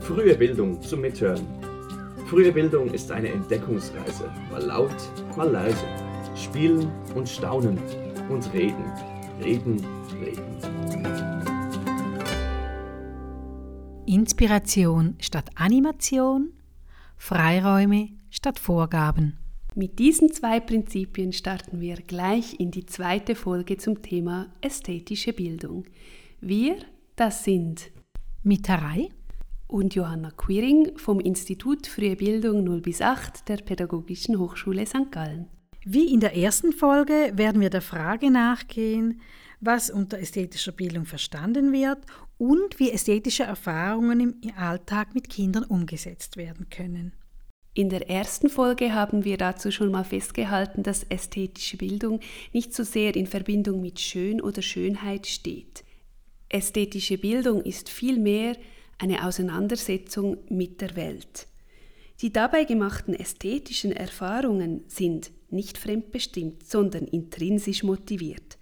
Frühe Bildung zum Mithören. Frühe Bildung ist eine Entdeckungsreise, mal laut, mal leise. Spielen und staunen und reden, reden, reden. Inspiration statt Animation, Freiräume statt Vorgaben. Mit diesen zwei Prinzipien starten wir gleich in die zweite Folge zum Thema ästhetische Bildung. Wir, das sind Mitterei und Johanna Quiring vom Institut Frühe Bildung 0 bis 8 der Pädagogischen Hochschule St. Gallen. Wie in der ersten Folge werden wir der Frage nachgehen, was unter ästhetischer Bildung verstanden wird und wie ästhetische Erfahrungen im Alltag mit Kindern umgesetzt werden können. In der ersten Folge haben wir dazu schon mal festgehalten, dass ästhetische Bildung nicht so sehr in Verbindung mit Schön oder Schönheit steht. Ästhetische Bildung ist vielmehr eine Auseinandersetzung mit der Welt. Die dabei gemachten ästhetischen Erfahrungen sind nicht fremdbestimmt, sondern intrinsisch motiviert.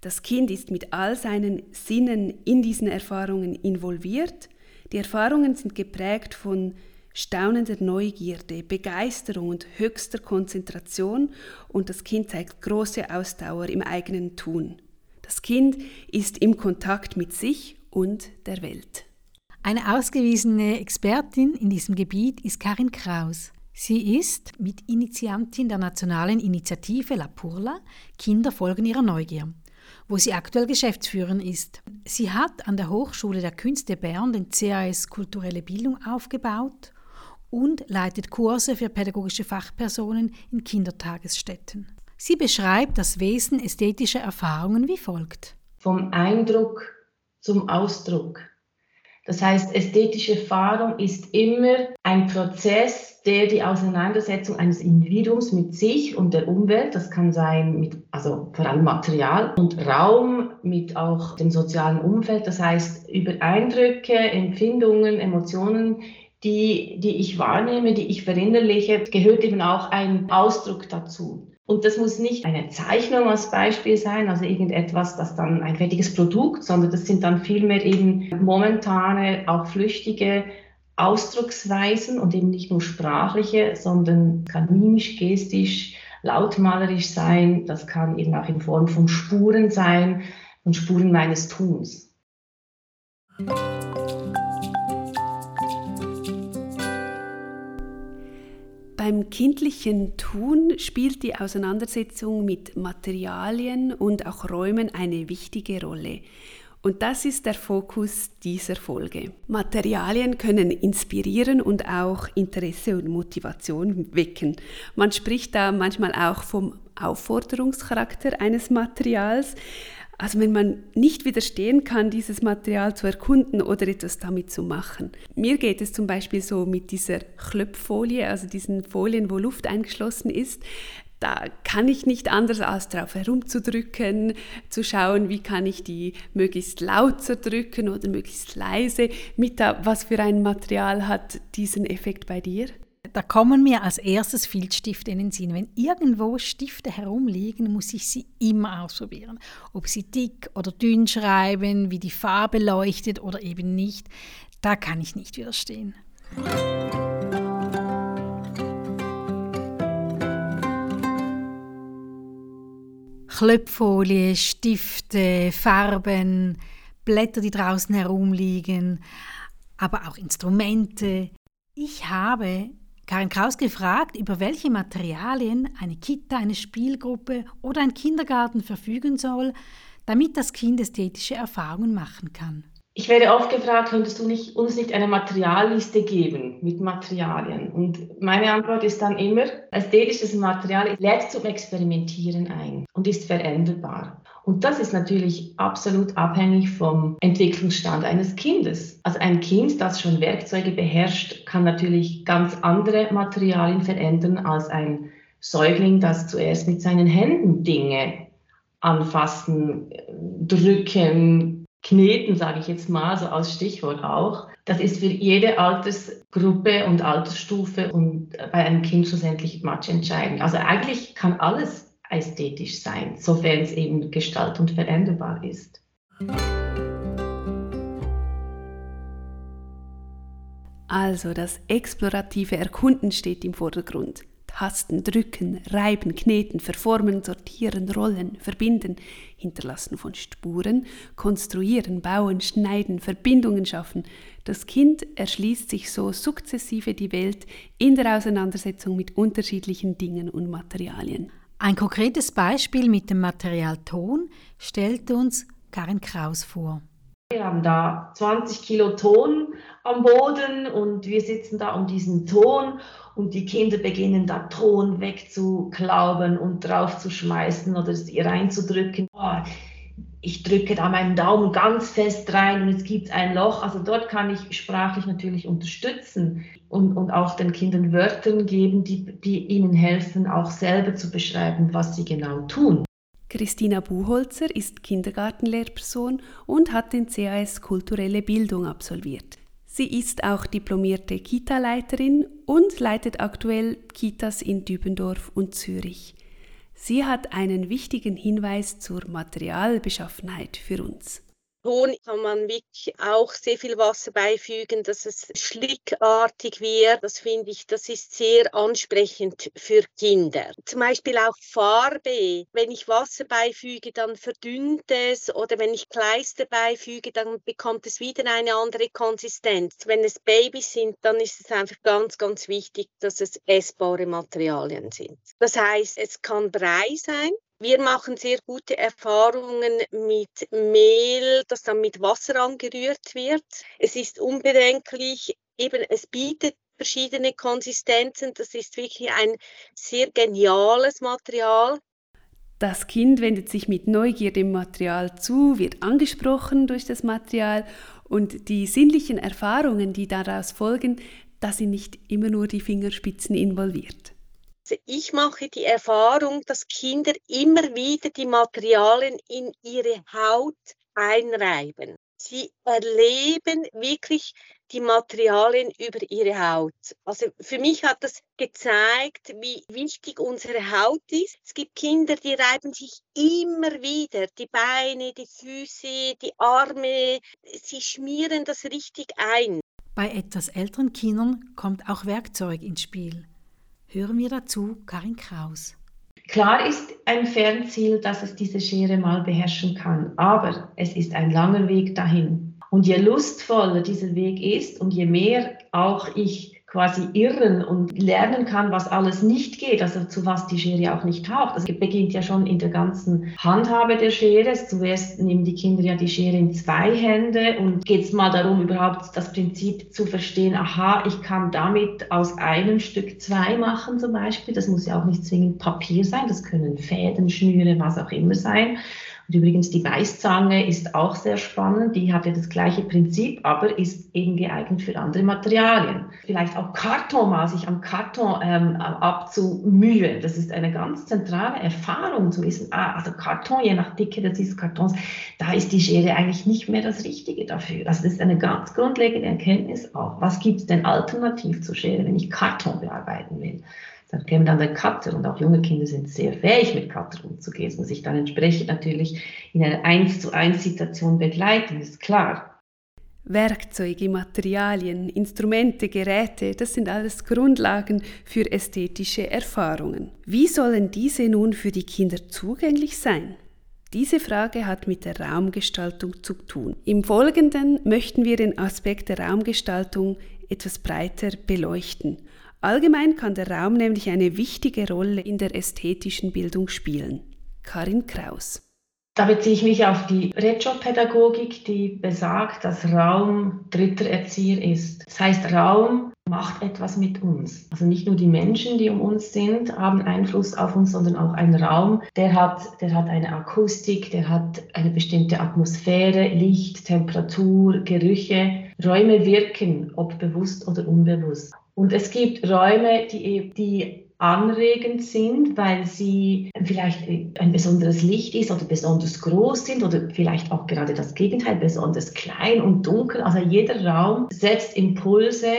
Das Kind ist mit all seinen Sinnen in diesen Erfahrungen involviert. Die Erfahrungen sind geprägt von staunender Neugierde, Begeisterung und höchster Konzentration und das Kind zeigt große Ausdauer im eigenen Tun. Das Kind ist im Kontakt mit sich und der Welt. Eine ausgewiesene Expertin in diesem Gebiet ist Karin Kraus. Sie ist Mitinitiantin der nationalen Initiative La Purla Kinder folgen ihrer Neugier, wo sie aktuell Geschäftsführerin ist. Sie hat an der Hochschule der Künste Bern den CAS Kulturelle Bildung aufgebaut und leitet Kurse für pädagogische Fachpersonen in Kindertagesstätten. Sie beschreibt das Wesen ästhetischer Erfahrungen wie folgt. Vom Eindruck zum Ausdruck. Das heißt, ästhetische Erfahrung ist immer ein Prozess, der die Auseinandersetzung eines Individuums mit sich und der Umwelt, das kann sein mit, also vor allem Material und Raum, mit auch dem sozialen Umfeld, das heißt über Eindrücke, Empfindungen, Emotionen, die, die ich wahrnehme, die ich verinnerliche, gehört eben auch ein Ausdruck dazu. Und das muss nicht eine Zeichnung als Beispiel sein, also irgendetwas, das dann ein fertiges Produkt, sondern das sind dann vielmehr eben momentane, auch flüchtige Ausdrucksweisen und eben nicht nur sprachliche, sondern kann mimisch, gestisch, lautmalerisch sein. Das kann eben auch in Form von Spuren sein, von Spuren meines Tuns. Beim kindlichen Tun spielt die Auseinandersetzung mit Materialien und auch Räumen eine wichtige Rolle. Und das ist der Fokus dieser Folge. Materialien können inspirieren und auch Interesse und Motivation wecken. Man spricht da manchmal auch vom Aufforderungscharakter eines Materials. Also wenn man nicht widerstehen kann, dieses Material zu erkunden oder etwas damit zu machen. Mir geht es zum Beispiel so mit dieser Klöpffolie, also diesen Folien, wo Luft eingeschlossen ist. Da kann ich nicht anders als darauf herumzudrücken, zu schauen, wie kann ich die möglichst laut zerdrücken oder möglichst leise. Mita, was für ein Material hat diesen Effekt bei dir? Da kommen mir als erstes Filzstifte in den Sinn. Wenn irgendwo Stifte herumliegen, muss ich sie immer ausprobieren. Ob sie dick oder dünn schreiben, wie die Farbe leuchtet oder eben nicht, da kann ich nicht widerstehen. Klöpffolie, Stifte, Farben, Blätter, die draußen herumliegen, aber auch Instrumente. Ich habe Karin Kraus gefragt, über welche Materialien eine Kita, eine Spielgruppe oder ein Kindergarten verfügen soll, damit das Kind ästhetische Erfahrungen machen kann. Ich werde oft gefragt, könntest du nicht, uns nicht eine Materialliste geben mit Materialien? Und meine Antwort ist dann immer, ästhetisches Material lädt zum Experimentieren ein und ist veränderbar. Und das ist natürlich absolut abhängig vom Entwicklungsstand eines Kindes. Also ein Kind, das schon Werkzeuge beherrscht, kann natürlich ganz andere Materialien verändern als ein Säugling, das zuerst mit seinen Händen Dinge anfassen, drücken, kneten, sage ich jetzt mal, so als Stichwort auch. Das ist für jede Altersgruppe und Altersstufe und bei einem Kind schlussendlich entscheidend. Also eigentlich kann alles ästhetisch sein, sofern es eben gestalt- und veränderbar ist. Also das explorative Erkunden steht im Vordergrund. Tasten, drücken, reiben, kneten, verformen, sortieren, rollen, verbinden, hinterlassen von Spuren, konstruieren, bauen, schneiden, Verbindungen schaffen. Das Kind erschließt sich so sukzessive die Welt in der Auseinandersetzung mit unterschiedlichen Dingen und Materialien. Ein konkretes Beispiel mit dem Material Ton stellt uns Karin Kraus vor. Wir haben da 20 Kilo Ton am Boden und wir sitzen da um diesen Ton und die Kinder beginnen da Ton wegzuklauben und drauf zu schmeißen oder sie reinzudrücken. Oh, ich drücke da meinen Daumen ganz fest rein und jetzt gibt es ein Loch. Also dort kann ich sprachlich natürlich unterstützen und, und auch den Kindern Wörter geben, die, die ihnen helfen, auch selber zu beschreiben, was sie genau tun. Christina Buchholzer ist Kindergartenlehrperson und hat den CAS Kulturelle Bildung absolviert. Sie ist auch diplomierte Kita-Leiterin und leitet aktuell Kitas in Dübendorf und Zürich. Sie hat einen wichtigen Hinweis zur Materialbeschaffenheit für uns. Ton kann man wirklich auch sehr viel Wasser beifügen, dass es schlickartig wird. Das finde ich, das ist sehr ansprechend für Kinder. Zum Beispiel auch Farbe. Wenn ich Wasser beifüge, dann verdünnt es oder wenn ich Kleister beifüge, dann bekommt es wieder eine andere Konsistenz. Wenn es Babys sind, dann ist es einfach ganz, ganz wichtig, dass es essbare Materialien sind. Das heißt, es kann Brei sein, wir machen sehr gute Erfahrungen mit Mehl, das dann mit Wasser angerührt wird. Es ist unbedenklich, eben es bietet verschiedene Konsistenzen. Das ist wirklich ein sehr geniales Material. Das Kind wendet sich mit Neugier dem Material zu, wird angesprochen durch das Material und die sinnlichen Erfahrungen, die daraus folgen, da sind nicht immer nur die Fingerspitzen involviert. Ich mache die Erfahrung, dass Kinder immer wieder die Materialien in ihre Haut einreiben. Sie erleben wirklich die Materialien über ihre Haut. Also für mich hat das gezeigt, wie wichtig unsere Haut ist. Es gibt Kinder, die reiben sich immer wieder die Beine, die Füße, die Arme. Sie schmieren das richtig ein. Bei etwas älteren Kindern kommt auch Werkzeug ins Spiel. Hören wir dazu Karin Kraus. Klar ist ein Fernziel, dass es diese Schere mal beherrschen kann, aber es ist ein langer Weg dahin. Und je lustvoller dieser Weg ist und je mehr auch ich quasi irren und lernen kann, was alles nicht geht, also zu was die Schere auch nicht taucht. Das beginnt ja schon in der ganzen Handhabe der Schere. Zuerst nehmen die Kinder ja die Schere in zwei Hände und geht es mal darum, überhaupt das Prinzip zu verstehen, aha, ich kann damit aus einem Stück zwei machen zum Beispiel. Das muss ja auch nicht zwingend Papier sein, das können Fäden, Schnüre, was auch immer sein. Und übrigens die Beißzange ist auch sehr spannend. Die hat ja das gleiche Prinzip, aber ist eben geeignet für andere Materialien. Vielleicht auch Karton mal sich am Karton ähm, abzumühen. Das ist eine ganz zentrale Erfahrung zu wissen, ah, also Karton, je nach Dicke des Kartons, da ist die Schere eigentlich nicht mehr das Richtige dafür. Also das ist eine ganz grundlegende Erkenntnis auch. Was gibt es denn alternativ zur Schere, wenn ich Karton bearbeiten will? Dann käme dann der Cutter und auch junge Kinder sind sehr fähig, mit Cutter umzugehen. Das muss ich dann entsprechend natürlich in einer 1 zu 1 Situation begleiten, ist klar. Werkzeuge, Materialien, Instrumente, Geräte, das sind alles Grundlagen für ästhetische Erfahrungen. Wie sollen diese nun für die Kinder zugänglich sein? Diese Frage hat mit der Raumgestaltung zu tun. Im Folgenden möchten wir den Aspekt der Raumgestaltung etwas breiter beleuchten Allgemein kann der Raum nämlich eine wichtige Rolle in der ästhetischen Bildung spielen. Karin Kraus. Da beziehe ich mich auf die Reggio-Pädagogik, die besagt, dass Raum dritter Erzieher ist. Das heißt, Raum macht etwas mit uns. Also nicht nur die Menschen, die um uns sind, haben Einfluss auf uns, sondern auch ein Raum, der hat, der hat eine Akustik, der hat eine bestimmte Atmosphäre, Licht, Temperatur, Gerüche. Räume wirken, ob bewusst oder unbewusst. Und es gibt Räume, die, die anregend sind, weil sie vielleicht ein besonderes Licht ist oder besonders groß sind oder vielleicht auch gerade das Gegenteil, besonders klein und dunkel. Also jeder Raum setzt Impulse,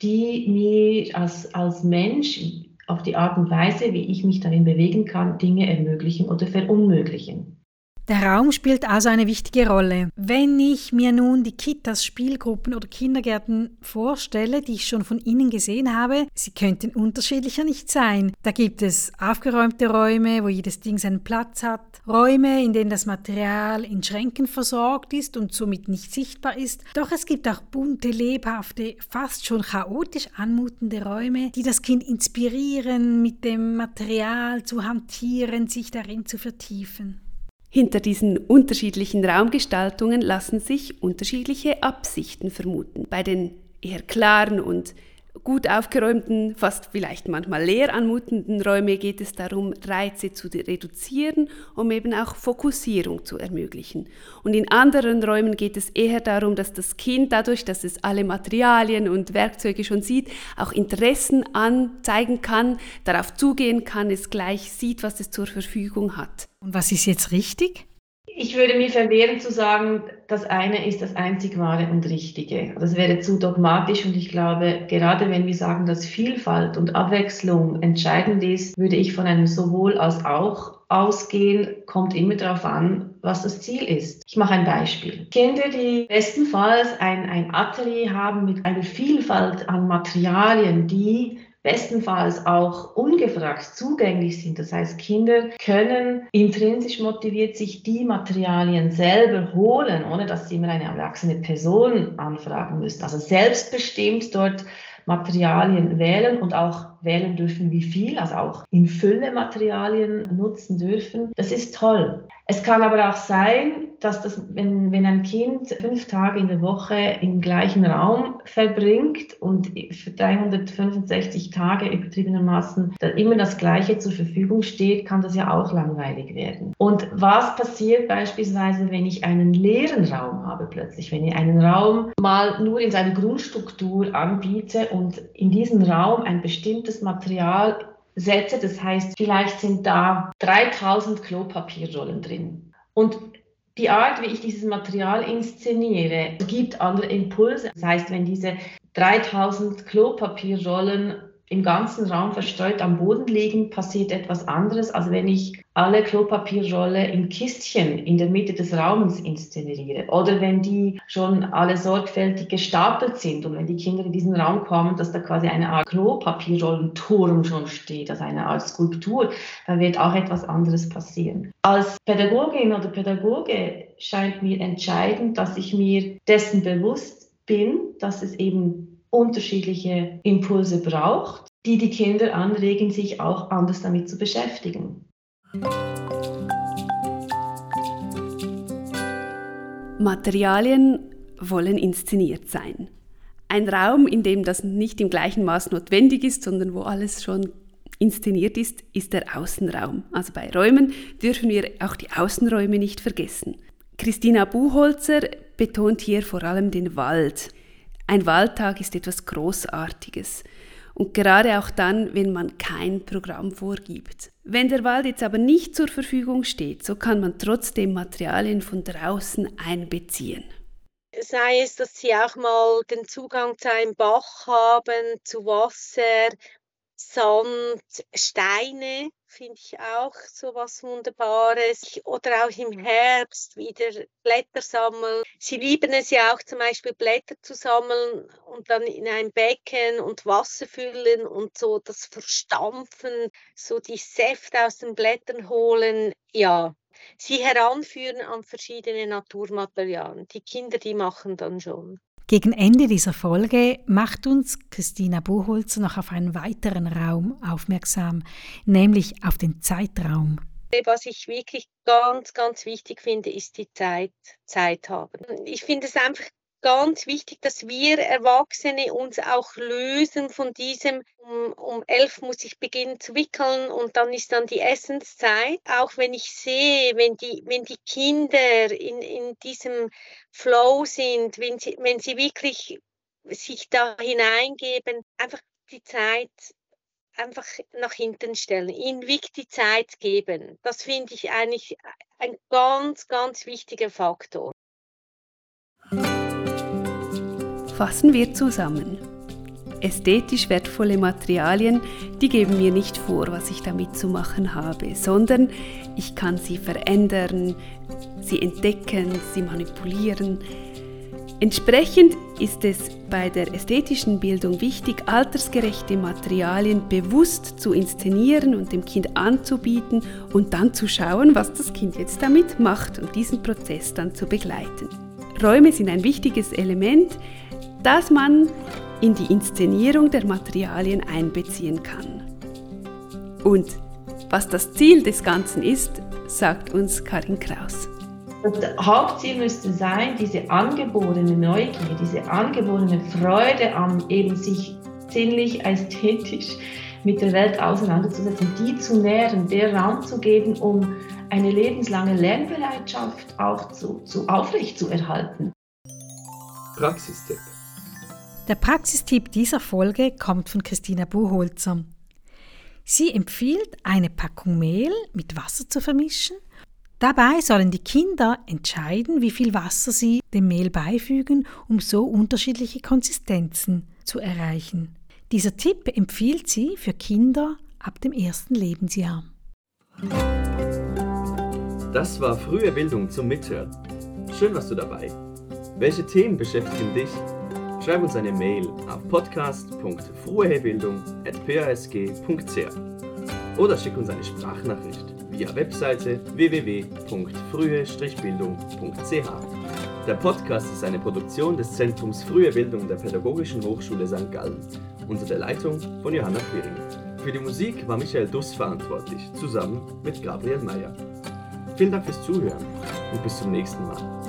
die mir als, als Mensch auf die Art und Weise, wie ich mich darin bewegen kann, Dinge ermöglichen oder verunmöglichen. Der Raum spielt also eine wichtige Rolle. Wenn ich mir nun die Kitas, Spielgruppen oder Kindergärten vorstelle, die ich schon von innen gesehen habe, sie könnten unterschiedlicher nicht sein. Da gibt es aufgeräumte Räume, wo jedes Ding seinen Platz hat, Räume, in denen das Material in Schränken versorgt ist und somit nicht sichtbar ist. Doch es gibt auch bunte, lebhafte, fast schon chaotisch anmutende Räume, die das Kind inspirieren, mit dem Material zu hantieren, sich darin zu vertiefen. Hinter diesen unterschiedlichen Raumgestaltungen lassen sich unterschiedliche Absichten vermuten. Bei den eher klaren und gut aufgeräumten, fast vielleicht manchmal leer anmutenden Räumen geht es darum, Reize zu reduzieren, um eben auch Fokussierung zu ermöglichen. Und in anderen Räumen geht es eher darum, dass das Kind dadurch, dass es alle Materialien und Werkzeuge schon sieht, auch Interessen anzeigen kann, darauf zugehen kann, es gleich sieht, was es zur Verfügung hat. Und was ist jetzt richtig? Ich würde mir verwehren zu sagen, das eine ist das einzig wahre und richtige. Das wäre zu dogmatisch und ich glaube, gerade wenn wir sagen, dass Vielfalt und Abwechslung entscheidend ist, würde ich von einem sowohl als auch ausgehen, kommt immer darauf an, was das Ziel ist. Ich mache ein Beispiel. Kinder, die bestenfalls ein, ein Atelier haben mit einer Vielfalt an Materialien, die bestenfalls auch ungefragt zugänglich sind. Das heißt, Kinder können intrinsisch motiviert sich die Materialien selber holen, ohne dass sie immer eine erwachsene Person anfragen müssen. Also selbstbestimmt dort Materialien wählen und auch wählen dürfen, wie viel, also auch in Fülle Materialien nutzen dürfen. Das ist toll. Es kann aber auch sein, dass das, wenn, wenn ein Kind fünf Tage in der Woche im gleichen Raum verbringt und für 365 Tage übertriebenermaßen immer das Gleiche zur Verfügung steht, kann das ja auch langweilig werden. Und was passiert beispielsweise, wenn ich einen leeren Raum habe plötzlich, wenn ich einen Raum mal nur in seiner Grundstruktur anbiete und in diesem Raum ein bestimmtes Material setze, das heißt, vielleicht sind da 3000 Klopapierrollen drin. Und die Art, wie ich dieses Material inszeniere, gibt andere Impulse. Das heißt, wenn diese 3000 Klopapierrollen im ganzen Raum verstreut am Boden liegen, passiert etwas anderes, als wenn ich alle Klopapierrolle in Kistchen in der Mitte des Raumes inszeniere. Oder wenn die schon alle sorgfältig gestapelt sind und wenn die Kinder in diesen Raum kommen, dass da quasi eine Art Klopapierrollenturm schon steht, also eine Art Skulptur, dann wird auch etwas anderes passieren. Als Pädagogin oder Pädagoge scheint mir entscheidend, dass ich mir dessen bewusst bin, dass es eben unterschiedliche Impulse braucht, die die Kinder anregen, sich auch anders damit zu beschäftigen. Materialien wollen inszeniert sein. Ein Raum, in dem das nicht im gleichen Maß notwendig ist, sondern wo alles schon inszeniert ist, ist der Außenraum. Also bei Räumen dürfen wir auch die Außenräume nicht vergessen. Christina Buchholzer betont hier vor allem den Wald. Ein Waldtag ist etwas Großartiges. Und gerade auch dann, wenn man kein Programm vorgibt. Wenn der Wald jetzt aber nicht zur Verfügung steht, so kann man trotzdem Materialien von draußen einbeziehen. Sei es, dass Sie auch mal den Zugang zu einem Bach haben, zu Wasser, Sand, Steine, finde ich auch so was Wunderbares. Oder auch im Herbst wieder Blätter sammeln. Sie lieben es ja auch zum Beispiel Blätter zu sammeln und dann in ein Becken und Wasser füllen und so das Verstampfen, so die Säfte aus den Blättern holen. Ja, sie heranführen an verschiedene Naturmaterialien. Die Kinder, die machen dann schon. Gegen Ende dieser Folge macht uns Christina Buchholzer noch auf einen weiteren Raum aufmerksam, nämlich auf den Zeitraum. Was ich wirklich ganz, ganz wichtig finde, ist die Zeit, Zeit haben. Ich finde es einfach ganz wichtig, dass wir Erwachsene uns auch lösen von diesem, um, um elf muss ich beginnen zu wickeln und dann ist dann die Essenszeit. Auch wenn ich sehe, wenn die, wenn die Kinder in, in diesem Flow sind, wenn sie, wenn sie wirklich sich da hineingeben, einfach die Zeit einfach nach hinten stellen, ihnen wirklich die Zeit geben. Das finde ich eigentlich ein ganz, ganz wichtiger Faktor. Fassen wir zusammen. ästhetisch wertvolle Materialien, die geben mir nicht vor, was ich damit zu machen habe, sondern ich kann sie verändern, sie entdecken, sie manipulieren. Entsprechend ist es bei der ästhetischen Bildung wichtig, altersgerechte Materialien bewusst zu inszenieren und dem Kind anzubieten und dann zu schauen, was das Kind jetzt damit macht und diesen Prozess dann zu begleiten. Räume sind ein wichtiges Element, das man in die Inszenierung der Materialien einbeziehen kann. Und was das Ziel des Ganzen ist, sagt uns Karin Kraus. Das Hauptziel müsste sein, diese angeborene Neugier, diese angeborene Freude an eben sich sinnlich, ästhetisch mit der Welt auseinanderzusetzen, die zu nähren, der Raum zu geben, um eine lebenslange Lernbereitschaft auch zu, zu aufrecht zu erhalten. Praxistipp. Der Praxistipp dieser Folge kommt von Christina Buchholzer. Sie empfiehlt, eine Packung Mehl mit Wasser zu vermischen. Dabei sollen die Kinder entscheiden, wie viel Wasser sie dem Mehl beifügen, um so unterschiedliche Konsistenzen zu erreichen. Dieser Tipp empfiehlt sie für Kinder ab dem ersten Lebensjahr. Das war frühe Bildung zum Mithören. Schön warst du dabei. Welche Themen beschäftigen dich? Schreib uns eine Mail auf podcast.fruehebildung.pasg.ch oder schick uns eine Sprachnachricht via Webseite www.frühe-bildung.ch. Der Podcast ist eine Produktion des Zentrums Frühe Bildung der Pädagogischen Hochschule St. Gallen unter der Leitung von Johanna Quiring. Für die Musik war Michael Duss verantwortlich, zusammen mit Gabriel Meyer. Vielen Dank fürs Zuhören und bis zum nächsten Mal.